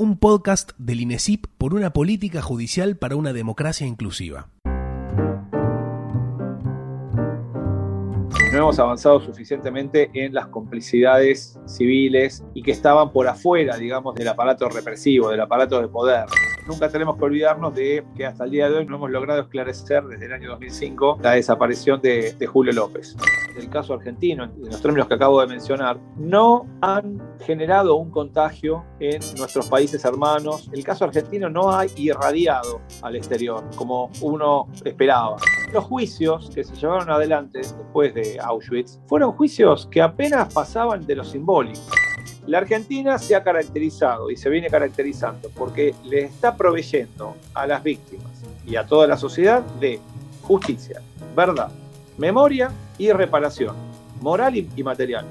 un podcast del INESIP por una política judicial para una democracia inclusiva. no hemos avanzado suficientemente en las complicidades civiles y que estaban por afuera, digamos, del aparato represivo, del aparato de poder. Nunca tenemos que olvidarnos de que hasta el día de hoy no hemos logrado esclarecer desde el año 2005 la desaparición de, Julio López. El caso argentino, en los términos que acabo de mencionar, no han generado un contagio en nuestros países hermanos. El caso argentino no ha irradiado al exterior como uno esperaba. Los juicios que se llevaron adelante después de Auschwitz fueron juicios que apenas pasaban de lo simbólico. La Argentina se ha caracterizado y se viene caracterizando porque le está proveyendo a las víctimas y a toda la sociedad de justicia, verdad, memoria y reparación, moral y, material.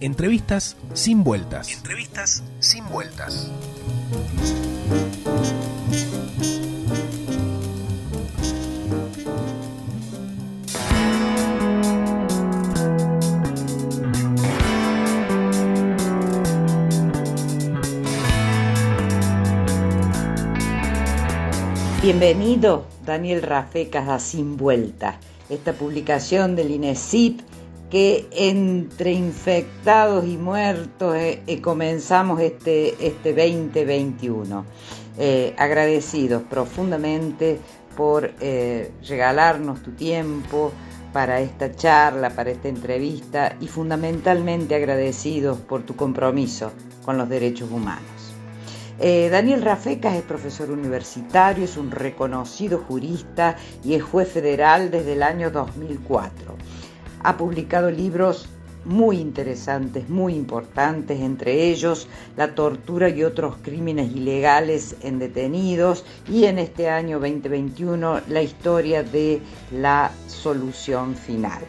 Entrevistas sin vueltas. Entrevistas sin vueltas. Bienvenido, Daniel Rafecas a Sin Vuelta, esta publicación del INESIP que entre infectados y muertos eh, eh, comenzamos este, este 2021. Eh, agradecidos profundamente por regalarnos tu tiempo para esta charla, para esta entrevista y fundamentalmente agradecidos por tu compromiso con los derechos humanos. Eh, Daniel Rafecas es profesor universitario, es un reconocido jurista y es juez federal desde el año 2004. Ha publicado libros muy interesantes, muy importantes, entre ellos la tortura y otros crímenes ilegales en detenidos y en este año 2021 la historia de la solución final.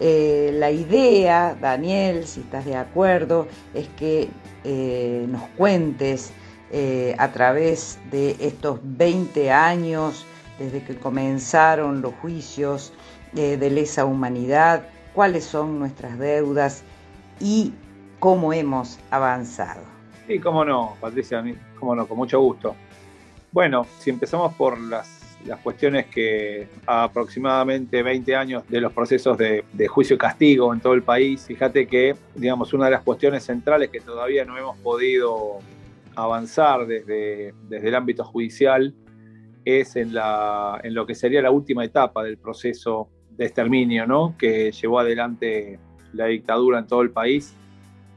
Eh, la idea, Daniel, si estás de acuerdo, es que eh, nos cuentes eh, a través de estos 20 años desde que comenzaron los juicios eh, de lesa humanidad, cuáles son nuestras deudas y cómo hemos avanzado. Sí, cómo no, Patricia, cómo no, con mucho gusto. Bueno, si empezamos por las, cuestiones que aproximadamente 20 años de los procesos de, de, juicio y castigo en todo el país, fíjate que, digamos, una de las cuestiones centrales que todavía no hemos podido avanzar desde, desde el ámbito judicial es en, la, en lo que sería la última etapa del proceso de exterminio, ¿no? que llevó adelante la dictadura en todo el país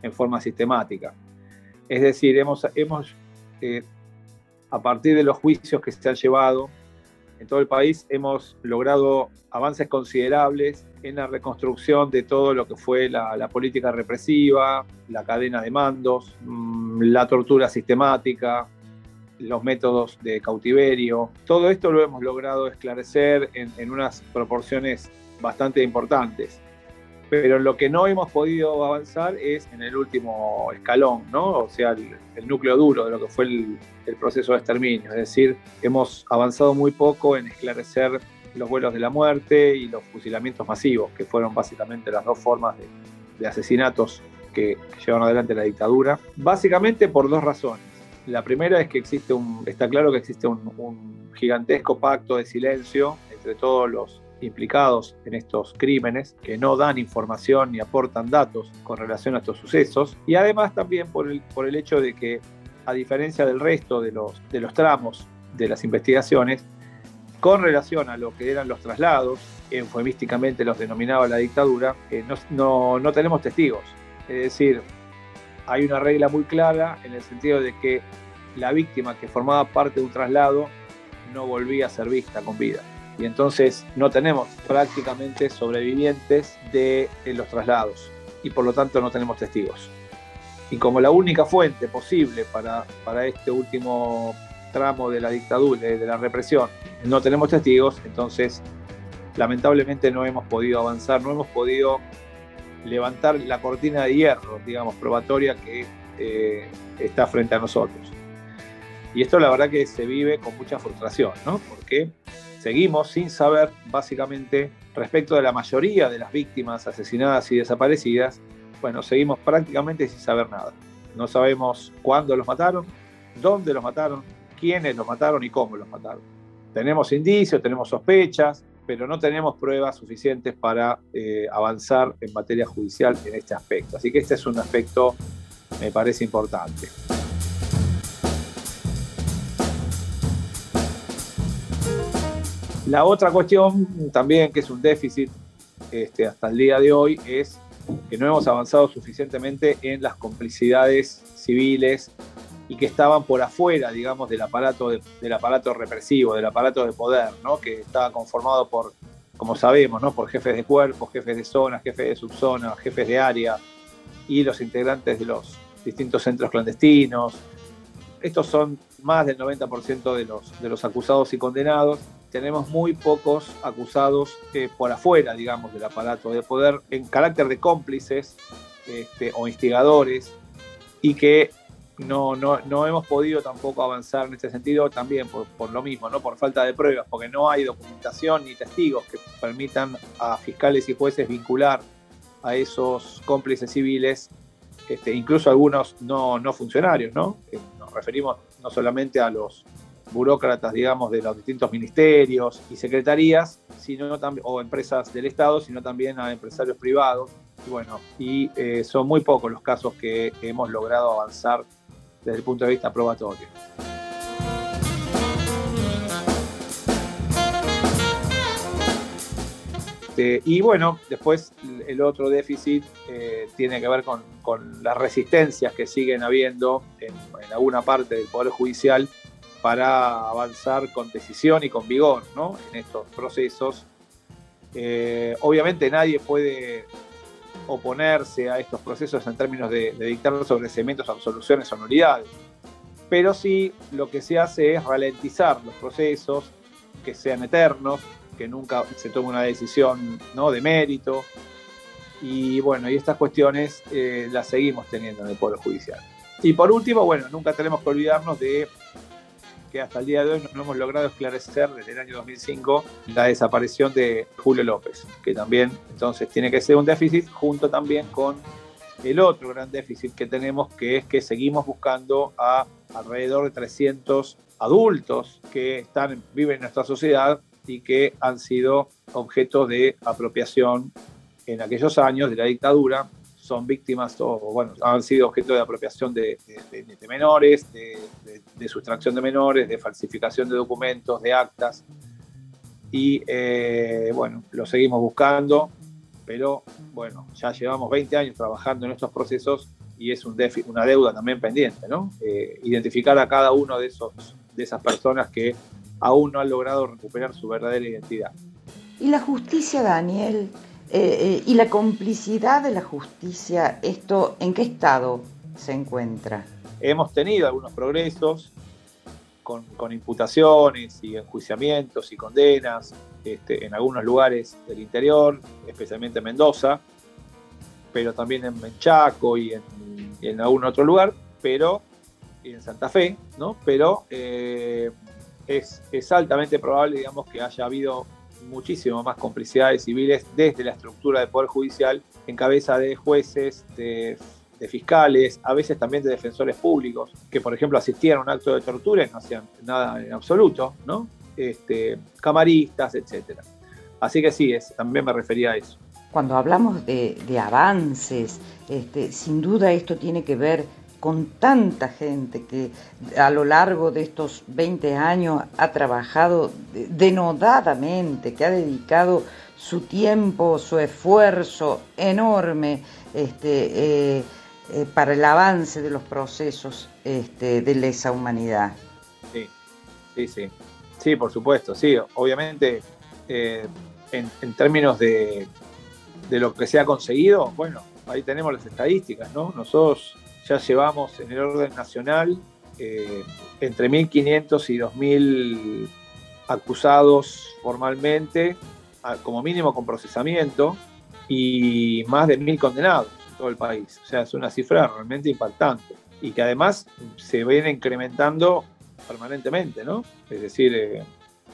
en forma sistemática. Es decir, hemos, hemos eh, a partir de los juicios que se han llevado en todo el país, hemos logrado avances considerables en la reconstrucción de todo lo que fue la, política represiva, la cadena de mandos, mm, la tortura sistemática, los métodos de cautiverio. Todo esto lo hemos logrado esclarecer en, unas proporciones bastante importantes. Pero lo que no hemos podido avanzar es en el último escalón, ¿no? O sea, el, núcleo duro de lo que fue el, proceso de exterminio. Es decir, hemos avanzado muy poco en esclarecer los vuelos de la muerte y los fusilamientos masivos, que fueron básicamente las dos formas de, asesinatos que, llevaron adelante la dictadura, básicamente por dos razones. La primera es que existe un, está claro que existe un, gigantesco pacto de silencio entre todos los implicados en estos crímenes, que no dan información ni aportan datos con relación a estos sucesos, y además también por el, por el hecho de que, a diferencia del resto de los, de los tramos de las investigaciones, con relación a lo que eran los traslados, eufemísticamente los denominaba la dictadura, eh, no, no, tenemos testigos. Es decir, hay una regla muy clara en el sentido de que la víctima que formaba parte de un traslado no volvía a ser vista con vida. Y entonces no tenemos prácticamente sobrevivientes de, los traslados y por lo tanto no tenemos testigos. Y como la única fuente posible para, para este último tramo de la dictadura, de, la represión, no tenemos testigos, entonces lamentablemente no hemos podido avanzar, no hemos podido levantar la cortina de hierro, digamos, probatoria que eh, está frente a nosotros. Y esto la verdad que se vive con mucha frustración, ¿no? Porque seguimos sin saber, básicamente, respecto de la mayoría de las víctimas asesinadas y desaparecidas, bueno, seguimos prácticamente sin saber nada. No sabemos cuándo los mataron, dónde los mataron, quiénes los mataron y cómo los mataron. Tenemos indicios, tenemos sospechas, pero no tenemos pruebas suficientes para eh, avanzar en materia judicial en este aspecto. Así que este es un aspecto, me parece importante. La otra cuestión también, que es un déficit este, hasta el día de hoy, es que no hemos avanzado suficientemente en las complicidades civiles y que estaban por afuera, digamos, del aparato, del aparato represivo, del aparato de poder, ¿no? que estaba conformado por, como sabemos, ¿no? por jefes de cuerpo, jefes de zona, jefes de subzona, jefes de área y los integrantes de los distintos centros clandestinos. Estos son más del 90% de los, de los acusados y condenados. Tenemos muy pocos acusados eh, por afuera, digamos, del aparato de poder en carácter de cómplices este, o instigadores y que no, no, no, hemos podido tampoco avanzar en este sentido también por, por, lo mismo, ¿no? por falta de pruebas, porque no hay documentación ni testigos que permitan a fiscales y jueces vincular a esos cómplices civiles, este, incluso algunos no, no funcionarios, ¿no? nos referimos no solamente a los burócratas, digamos, de los distintos ministerios y secretarías, sino o empresas del Estado, sino también a empresarios privados. Bueno, y eh, son muy pocos los casos que hemos logrado avanzar desde el punto de vista probatorio. Este, y bueno, después el otro déficit eh, tiene que ver con, las resistencias que siguen habiendo en, alguna parte del Poder Judicial para avanzar con decisión y con vigor en estos procesos. Eh, obviamente nadie puede oponerse a estos procesos en términos de, dictar sobreseimientos, absoluciones o nulidades. Pero sí lo que se hace es ralentizar los procesos, que sean eternos, que nunca se tome una decisión ¿no? de mérito. Y bueno, y estas cuestiones eh, las seguimos teniendo en el Poder Judicial. Y por último, bueno, nunca tenemos que olvidarnos de que hasta el día de hoy no hemos logrado esclarecer desde el año 2005 la desaparición de Julio López, que también entonces tiene que ser un déficit junto también con el otro gran déficit que tenemos, que es que seguimos buscando a alrededor de 300 adultos que están, viven en nuestra sociedad y que han sido objeto de apropiación en aquellos años de la dictadura son víctimas o, bueno, han sido objeto de apropiación de, menores, de, sustracción de menores, de falsificación de documentos, de actas. Y eh, bueno, lo seguimos buscando, pero bueno, ya llevamos 20 años trabajando en estos procesos y es un una deuda también pendiente, ¿no? Eh, identificar a cada uno de, esos, de esas personas que aún no han logrado recuperar su verdadera identidad. ¿Y la justicia, Daniel? Eh, eh, y la complicidad de la justicia, ¿esto en qué estado se encuentra? Hemos tenido algunos progresos con, imputaciones y enjuiciamientos y condenas este, en algunos lugares del interior, especialmente en Mendoza, pero también en Menchaco y en, algún otro lugar, pero y en Santa Fe, ¿no? Pero eh, es altamente probable, digamos, que haya habido muchísimo más complicidades civiles desde la estructura del Poder Judicial, en cabeza de jueces, de, fiscales, a veces también de defensores públicos, que por ejemplo asistían a un acto de tortura y no hacían nada en absoluto, ¿no? Este, camaristas, etc. Así que sí, también me refería a eso. Cuando hablamos de, avances, este, sin duda esto tiene que ver con tanta gente que a lo largo de estos 20 años ha trabajado denodadamente, que ha dedicado su tiempo, su esfuerzo enorme este, eh, eh, para el avance de los procesos este, de lesa humanidad. Sí, sí, sí. Sí, por supuesto, sí. Obviamente, eh, en, en, términos de, de lo que se ha conseguido, bueno, ahí tenemos las estadísticas, ¿no? Nosotros ya llevamos en el orden nacional eh, entre 1.500 y 2.000 acusados formalmente, como mínimo con procesamiento, y más de 1.000 condenados en todo el país. O sea, es una cifra realmente impactante y que además se viene incrementando permanentemente, ¿no? Es decir, eh,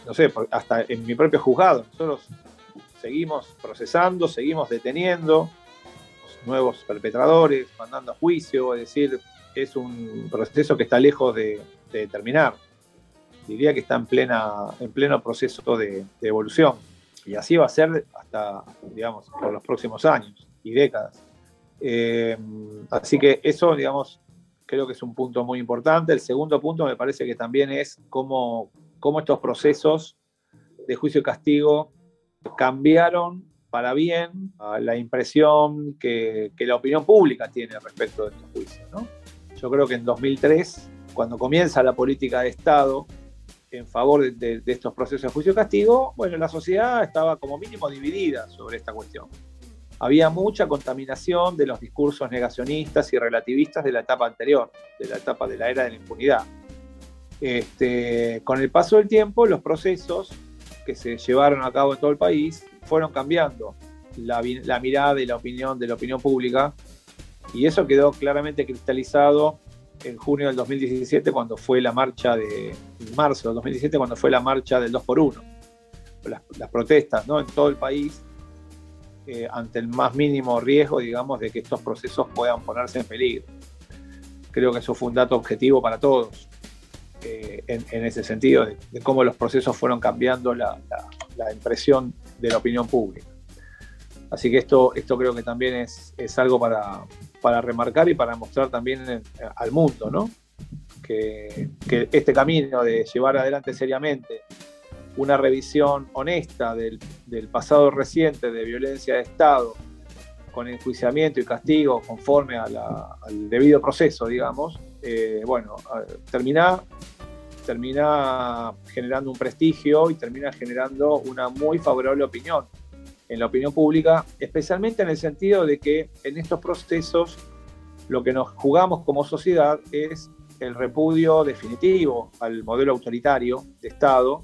no sé, hasta en mi propio juzgado, nosotros seguimos procesando, seguimos deteniendo, nuevos perpetradores, mandando a juicio, es decir, es un proceso que está lejos de, terminar. Diría que está en, plena, en pleno proceso de, evolución. Y así va a ser hasta, digamos, por los próximos años y décadas. Eh, así que eso, digamos, creo que es un punto muy importante. El segundo punto me parece que también es cómo, cómo estos procesos de juicio y castigo cambiaron para bien la impresión que, la opinión pública tiene respecto de estos juicios. Yo creo que en 2003, cuando comienza la política de Estado en favor de, estos procesos de juicio y castigo, bueno, la sociedad estaba como mínimo dividida sobre esta cuestión. Había mucha contaminación de los discursos negacionistas y relativistas de la etapa anterior, de la etapa de la era de la impunidad. Este, con el paso del tiempo, los procesos que se llevaron a cabo en todo el país fueron cambiando la, mirada y la opinión de la opinión pública. Y eso quedó claramente cristalizado en junio del 2017 cuando fue la marcha de marzo del 2017 cuando fue la marcha del 2 por 1 las, protestas ¿no? en todo el país eh, ante el más mínimo riesgo digamos de que estos procesos puedan ponerse en peligro. Creo que eso fue un dato objetivo para todos eh, en, ese sentido de, cómo los procesos fueron cambiando la impresión de la opinión pública. Así que esto, esto creo que también es, es algo para, para, remarcar y para mostrar también al mundo, ¿no? Que, este camino de llevar adelante seriamente una revisión honesta del, del, pasado reciente de violencia de Estado, con enjuiciamiento y castigo conforme al debido proceso, digamos, eh, bueno, termina termina generando un prestigio y termina generando una muy favorable opinión en la opinión pública, especialmente en el sentido de que en estos procesos lo que nos jugamos como sociedad es el repudio definitivo al modelo autoritario de Estado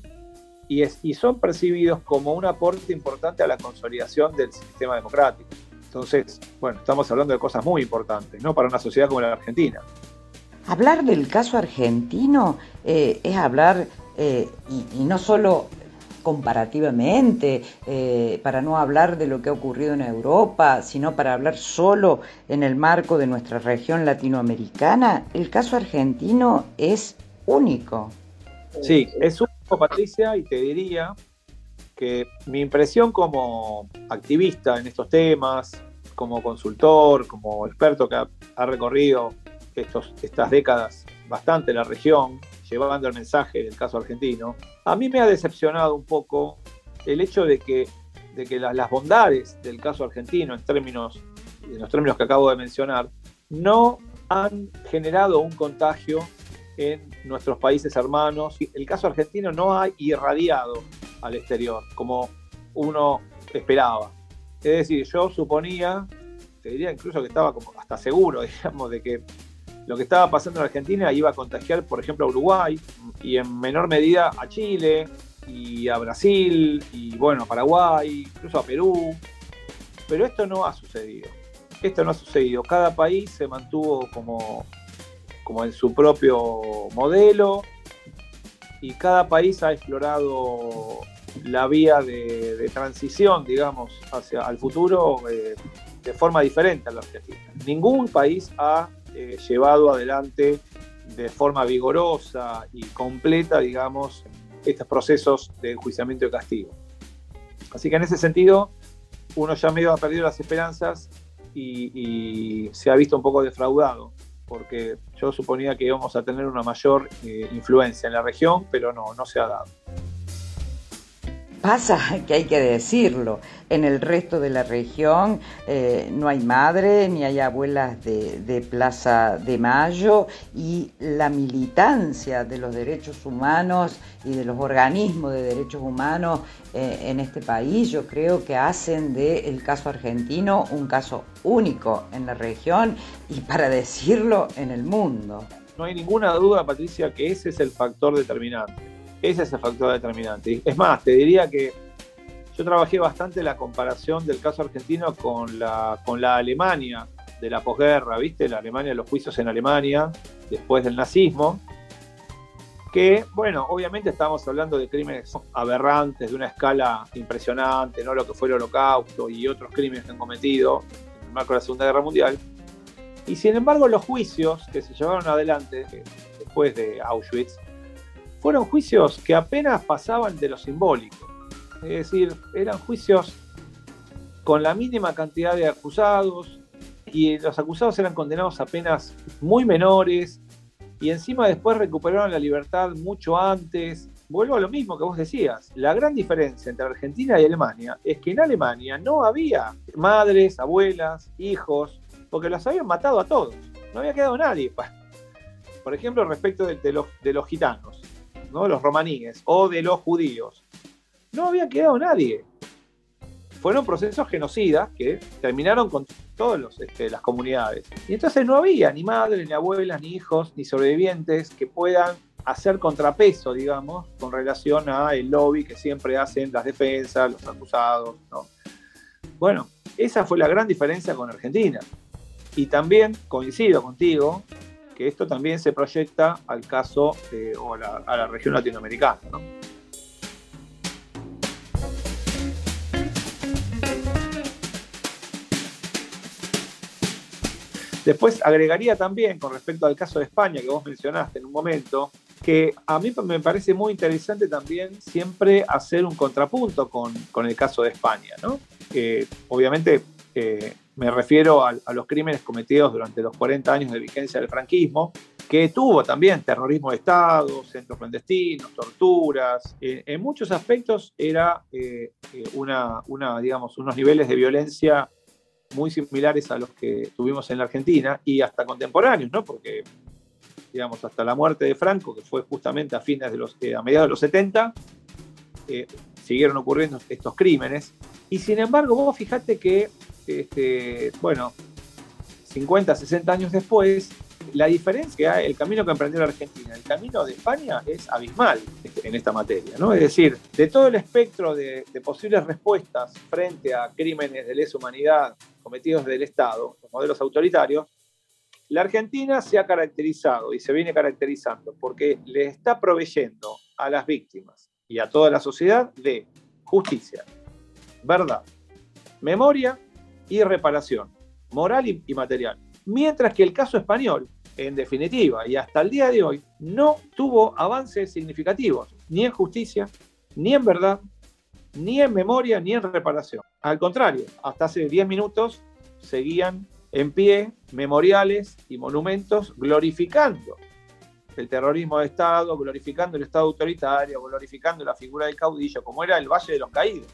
y, es, y son percibidos como un aporte importante a la consolidación del sistema democrático. Entonces, bueno, estamos hablando de cosas muy importantes, ¿no? Para una sociedad como la Argentina. Hablar del caso argentino eh, es hablar, eh, y, no solo comparativamente, eh, para no hablar de lo que ha ocurrido en Europa, sino para hablar solo en el marco de nuestra región latinoamericana, el caso argentino es único. Sí, es único, Patricia, y te diría que mi impresión como activista en estos temas, como consultor, como experto que ha recorrido estos, estas décadas bastante la región, llevando el mensaje del caso argentino, a mí me ha decepcionado un poco el hecho de que, de que las, bondades del caso argentino, en, términos, en los términos que acabo de mencionar, no han generado un contagio en nuestros países hermanos. El caso argentino no ha irradiado al exterior como uno esperaba. Es decir, yo suponía, te diría incluso que estaba como hasta seguro, digamos, de que lo que estaba pasando en Argentina iba a contagiar, por ejemplo, a Uruguay y en menor medida a Chile y a Brasil y bueno, a Paraguay, incluso a Perú. Pero esto no ha sucedido. Esto no ha sucedido. Cada país se mantuvo como, como en su propio modelo y cada país ha explorado la vía de, transición, digamos, hacia el futuro eh, de forma diferente a la Argentina. Ningún país ha eh, llevado adelante de forma vigorosa y completa, digamos, estos procesos de enjuiciamiento y castigo. Así que en ese sentido, uno ya medio ha perdido las esperanzas y, se ha visto un poco defraudado, porque yo suponía que íbamos a tener una mayor eh, influencia en la región, pero no, no se ha dado. Pasa que hay que decirlo, en el resto de la región eh, no hay madre ni hay abuelas de, Plaza de Mayo y la militancia de los derechos humanos y de los organismos de derechos humanos eh, en este país yo creo que hacen del caso argentino un caso único en la región y para decirlo en el mundo. No hay ninguna duda, Patricia, que ese es el factor determinante. Ese es el factor determinante. Es más, te diría que yo trabajé bastante la comparación del caso argentino con la, con la Alemania de la posguerra, ¿viste? La Alemania, los juicios en Alemania, después del nazismo, que, bueno, obviamente estamos hablando de crímenes aberrantes, de una escala impresionante, ¿no? Lo que fue el holocausto y otros crímenes que han cometido en el marco de la Segunda Guerra Mundial. Y sin embargo los juicios que se llevaron adelante eh, después de Auschwitz fueron juicios que apenas pasaban de lo simbólico. Es decir, eran juicios con la mínima cantidad de acusados y los acusados eran condenados apenas muy menores y encima después recuperaron la libertad mucho antes. Vuelvo a lo mismo que vos decías. La gran diferencia entre Argentina y Alemania es que en Alemania no había madres, abuelas, hijos, porque los habían matado a todos. No había quedado nadie. Por ejemplo, respecto de, los, de los gitanos, ¿no? los romaníes, o de los judíos. No había quedado nadie. Fueron procesos genocidas que terminaron con todas este, las comunidades. Y entonces no había ni madres, ni abuelas, ni hijos, ni sobrevivientes que puedan hacer contrapeso, digamos, con relación a el lobby que siempre hacen las defensas, los acusados. Bueno, esa fue la gran diferencia con Argentina. Y también coincido contigo que esto también se proyecta al caso o a la, región latinoamericana. ¿no? Después agregaría también, con respecto al caso de España que vos mencionaste en un momento, que a mí me parece muy interesante también siempre hacer un contrapunto con, el caso de España, ¿no? obviamente eh, me refiero a, los crímenes cometidos durante los 40 años de vigencia del franquismo, que tuvo también terrorismo de Estado, centros clandestinos, torturas. en muchos aspectos era eh, eh, una, digamos, unos niveles de violencia muy similares a los que tuvimos en la Argentina y hasta contemporáneos, ¿no? Porque, digamos, hasta la muerte de Franco, que fue justamente a fines de los, eh, a mediados de los 70, eh, siguieron ocurriendo estos crímenes. Y sin embargo, vos fijate que, este, bueno, 50, 60 años después, la diferencia, el camino que emprendió la Argentina, el camino de España es abismal en esta materia, ¿no? Es decir, de todo el espectro de, posibles respuestas frente a crímenes de lesa humanidad cometidos del Estado, los modelos autoritarios, la Argentina se ha caracterizado y se viene caracterizando porque le está proveyendo a las víctimas y a toda la sociedad de justicia, verdad, memoria y reparación, moral y material. Mientras que el caso español en definitiva, y hasta el día de hoy, no tuvo avances significativos, ni en justicia, ni en verdad, ni en memoria, ni en reparación. Al contrario, hasta hace 10 minutos seguían en pie memoriales y monumentos glorificando el terrorismo de Estado, glorificando el Estado autoritario, glorificando la figura del caudillo, como era el Valle de los Caídos,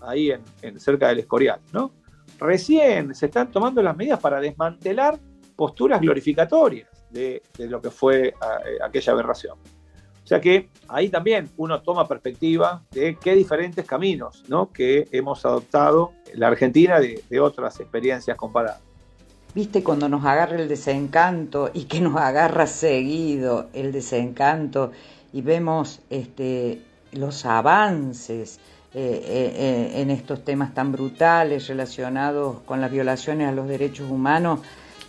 ahí en, cerca del Escorial. ¿no? Recién se están tomando las medidas para desmantelar posturas glorificatorias de, lo que fue eh, aquella aberración. O sea que ahí también uno toma perspectiva de qué diferentes caminos ¿no? que hemos adoptado la Argentina de, otras experiencias comparadas. Viste cuando nos agarra el desencanto y que nos agarra seguido el desencanto y vemos este, los avances eh, eh, en estos temas tan brutales relacionados con las violaciones a los derechos humanos.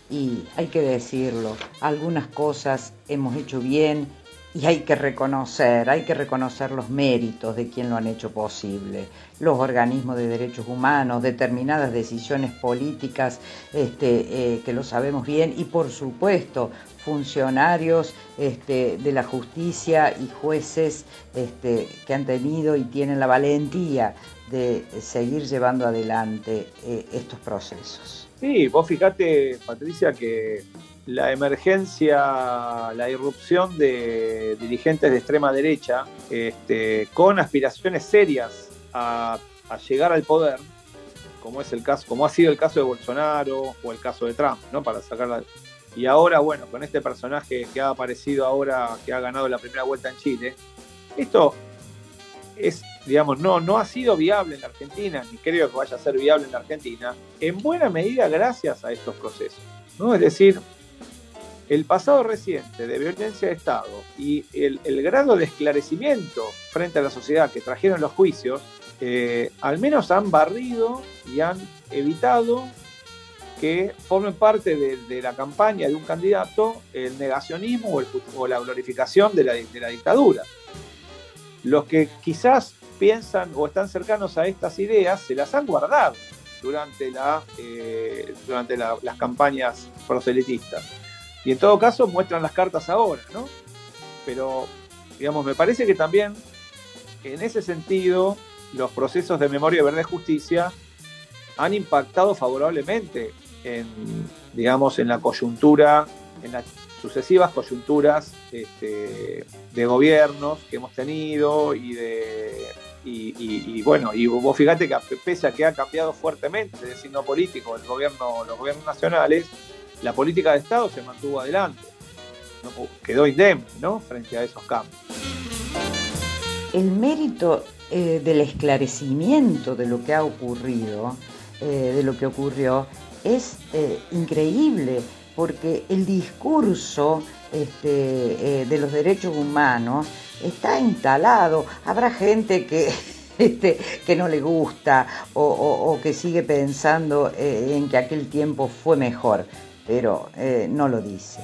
Y hay que decirlo, algunas cosas hemos hecho bien y hay que reconocer, hay que reconocer los méritos de quien lo han hecho posible. Los organismos de derechos humanos, determinadas decisiones políticas este, eh, que lo sabemos bien y por supuesto funcionarios este, de la justicia y jueces este, que han tenido y tienen la valentía de seguir llevando adelante eh, estos procesos. Sí, vos fijate, Patricia, que la emergencia, la irrupción de dirigentes de extrema derecha, este, con aspiraciones serias a, llegar al poder, como es el caso, como ha sido el caso de Bolsonaro o el caso de Trump, ¿no? Para sacarla. Y ahora, bueno, con este personaje que ha aparecido ahora, que ha ganado la primera vuelta en Chile, esto es digamos, no, no ha sido viable en la Argentina, ni creo que vaya a ser viable en la Argentina, en buena medida gracias a estos procesos. ¿no? Es decir, el pasado reciente de violencia de Estado y el, grado de esclarecimiento frente a la sociedad que trajeron los juicios, eh, al menos han barrido y han evitado que formen parte de, la campaña de un candidato el negacionismo o, la glorificación de la, dictadura. Los que quizás piensan o están cercanos a estas ideas se las han guardado. durante, eh, durante las campañas proselitistas. Y en todo caso muestran las cartas ahora, ¿no? Pero, digamos, me parece que también en ese sentido los procesos de memoria, verdad y justicia han impactado favorablemente en, digamos, en la coyuntura, en las sucesivas coyunturas este, de gobiernos que hemos tenido y de y, bueno, y vos fíjate que pese a que ha cambiado fuertemente el signo político el gobierno, los gobiernos nacionales, la política de Estado se mantuvo adelante, quedó indemne frente a esos cambios. El mérito eh, del esclarecimiento de lo que ha ocurrido, eh, de lo que ocurrió, es eh, increíble, porque el discurso este, de los derechos humanos está instalado. Habrá gente que, este, que no le gusta o, que sigue pensando en que aquel tiempo fue mejor, pero eh, no lo dice.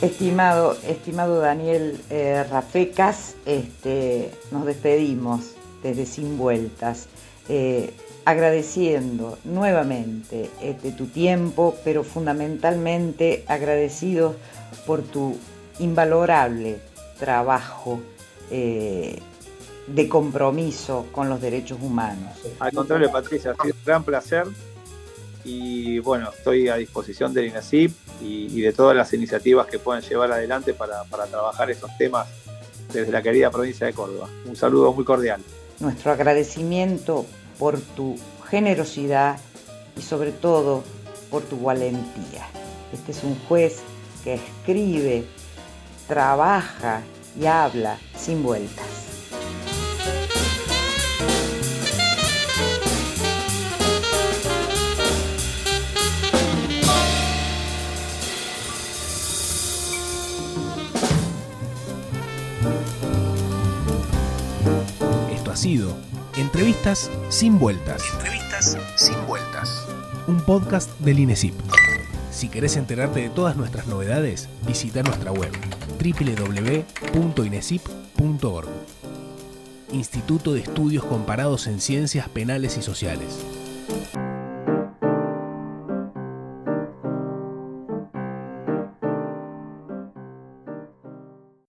Estimado, estimado Daniel eh, Rafecas, este, nos despedimos desde Sin Vueltas agradeciendo nuevamente este, tu tiempo, pero fundamentalmente agradecidos por tu invalorable trabajo eh, de compromiso con los derechos humanos. Al contrario, Patricia, ha sido un gran placer y bueno, estoy a disposición del INACIP y, de todas las iniciativas que puedan llevar adelante para, para trabajar esos temas desde la querida provincia de Córdoba. Un saludo muy cordial. Nuestro agradecimiento por tu generosidad y sobre todo por tu valentía. Este es un juez que escribe, trabaja y habla sin vueltas. Entrevistas sin vueltas. Entrevistas sin vueltas. Un podcast del INESIP. Si querés enterarte de todas nuestras novedades, visita nuestra web www.inesip.org. Instituto de Estudios Comparados en Ciencias Penales y Sociales.